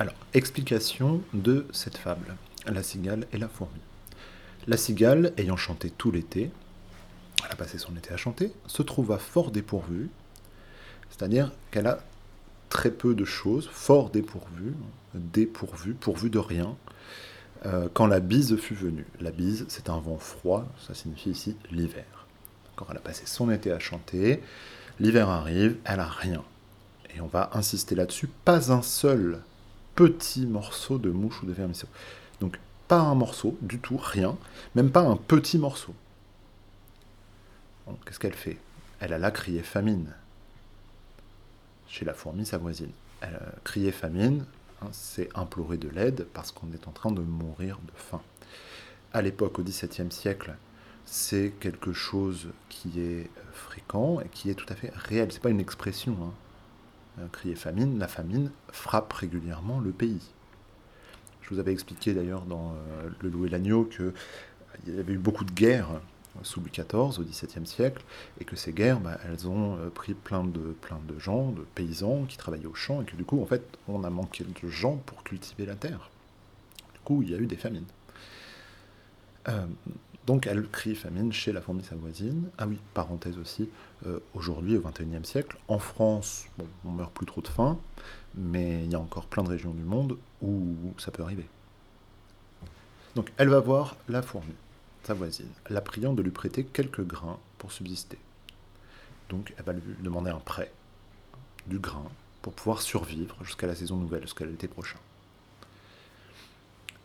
Alors, explication de cette fable, la cigale et la fourmi. La cigale, ayant chanté tout l'été, elle a passé son été à chanter, se trouva fort dépourvue, c'est-à-dire qu'elle a très peu de choses, fort dépourvue, dépourvue, pourvue de rien, euh, quand la bise fut venue. La bise, c'est un vent froid, ça signifie ici l'hiver. Quand elle a passé son été à chanter, l'hiver arrive, elle a rien. Et on va insister là-dessus, pas un seul petit morceau de mouche ou de vermisseau. Donc pas un morceau, du tout, rien, même pas un petit morceau. Qu'est-ce qu'elle fait? Elle a là crié famine. Chez la fourmi, sa voisine. Elle crié famine, hein, c'est implorer de l'aide parce qu'on est en train de mourir de faim. À l'époque, au XVIIe siècle, c'est quelque chose qui est fréquent et qui est tout à fait réel. C'est pas une expression. Hein. Euh, crier famine, la famine frappe régulièrement le pays. Je vous avais expliqué d'ailleurs dans euh, Le Loup et l'Agneau qu'il euh, y avait eu beaucoup de guerres sous Louis XIV au XVIIe siècle, et que ces guerres, bah, elles ont pris plein de, plein de gens, de paysans qui travaillaient au champ, et que du coup, en fait, on a manqué de gens pour cultiver la terre. Du coup, il y a eu des famines. Donc elle crie famine chez la fourmi sa voisine. Ah oui, parenthèse aussi, euh, aujourd'hui au XXIe siècle, en France, bon, on meurt plus trop de faim, mais il y a encore plein de régions du monde où ça peut arriver. Donc elle va voir la fourmi, sa voisine, la priant de lui prêter quelques grains pour subsister. Donc elle va lui demander un prêt, du grain, pour pouvoir survivre jusqu'à la saison nouvelle, jusqu'à l'été prochain.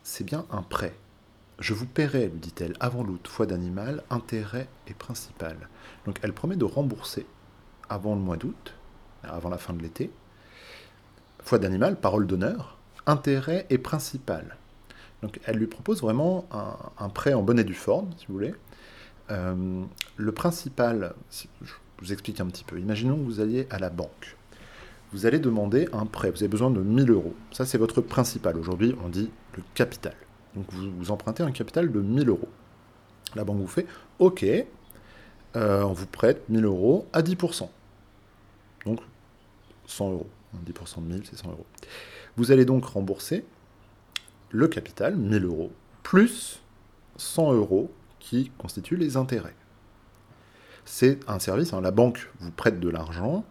C'est bien un prêt je vous paierai, lui dit-elle, avant l'août, foi d'animal, intérêt et principal. Donc elle promet de rembourser avant le mois d'août, avant la fin de l'été. Foi d'animal, parole d'honneur, intérêt et principal. Donc elle lui propose vraiment un, prêt en bonne et due forme, si vous voulez. Euh, le principal, je vous explique un petit peu. Imaginons que vous alliez à la banque. Vous allez demander un prêt. Vous avez besoin de 1000 euros. Ça, c'est votre principal. Aujourd'hui, on dit le capital. Donc vous, empruntez un capital de 1000 euros. La banque vous fait OK, euh, on vous prête 1000 euros à 10%. Donc 100 euros. 10% de 1000, c'est 100 euros. Vous allez donc rembourser le capital, 1000 euros, plus 100 euros qui constituent les intérêts. C'est un service, hein. la banque vous prête de l'argent,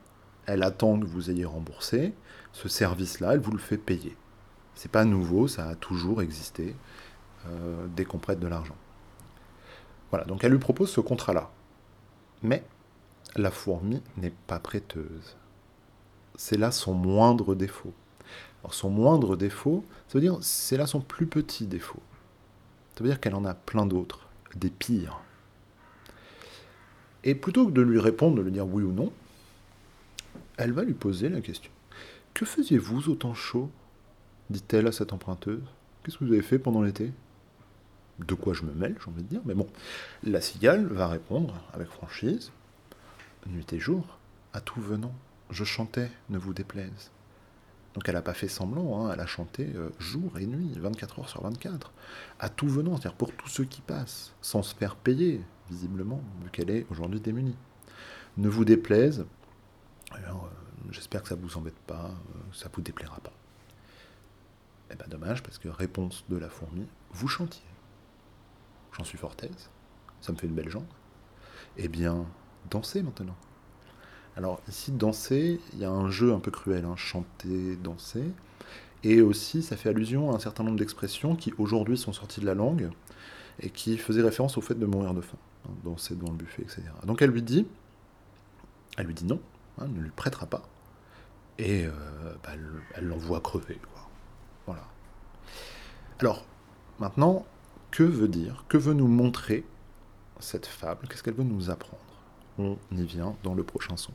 elle attend que vous ayez remboursé, ce service-là, elle vous le fait payer. C'est pas nouveau, ça a toujours existé euh, dès qu'on prête de l'argent. Voilà, donc elle lui propose ce contrat-là. Mais la fourmi n'est pas prêteuse. C'est là son moindre défaut. Alors son moindre défaut, ça veut dire c'est là son plus petit défaut. Ça veut dire qu'elle en a plein d'autres, des pires. Et plutôt que de lui répondre, de lui dire oui ou non, elle va lui poser la question. Que faisiez-vous au temps chaud dit-elle à cette emprunteuse. Qu'est-ce que vous avez fait pendant l'été? De quoi je me mêle, j'ai envie de dire. Mais bon, la cigale va répondre avec franchise. Nuit et jour, à tout venant, je chantais, ne vous déplaise. Donc elle n'a pas fait semblant, hein, elle a chanté euh, jour et nuit, 24 heures sur 24, à tout venant, c'est-à-dire pour tous ceux qui passent, sans se faire payer, visiblement, vu qu'elle est aujourd'hui démunie. Ne vous déplaise, euh, j'espère que ça ne vous embête pas, euh, ça ne vous déplaira pas. Eh bien dommage, parce que réponse de la fourmi, vous chantiez. J'en suis fort aise, ça me fait une belle jambe. Eh bien, dansez maintenant. Alors ici, danser, il y a un jeu un peu cruel, hein, chanter, danser. Et aussi, ça fait allusion à un certain nombre d'expressions qui aujourd'hui sont sorties de la langue et qui faisaient référence au fait de mourir de faim. Hein, danser devant le buffet, etc. Donc elle lui dit, elle lui dit non, hein, ne lui prêtera pas. Et euh, bah, elle l'envoie crever. Voilà. Alors, maintenant, que veut dire, que veut nous montrer cette fable? Qu'est-ce qu'elle veut nous apprendre? On y vient dans le prochain son.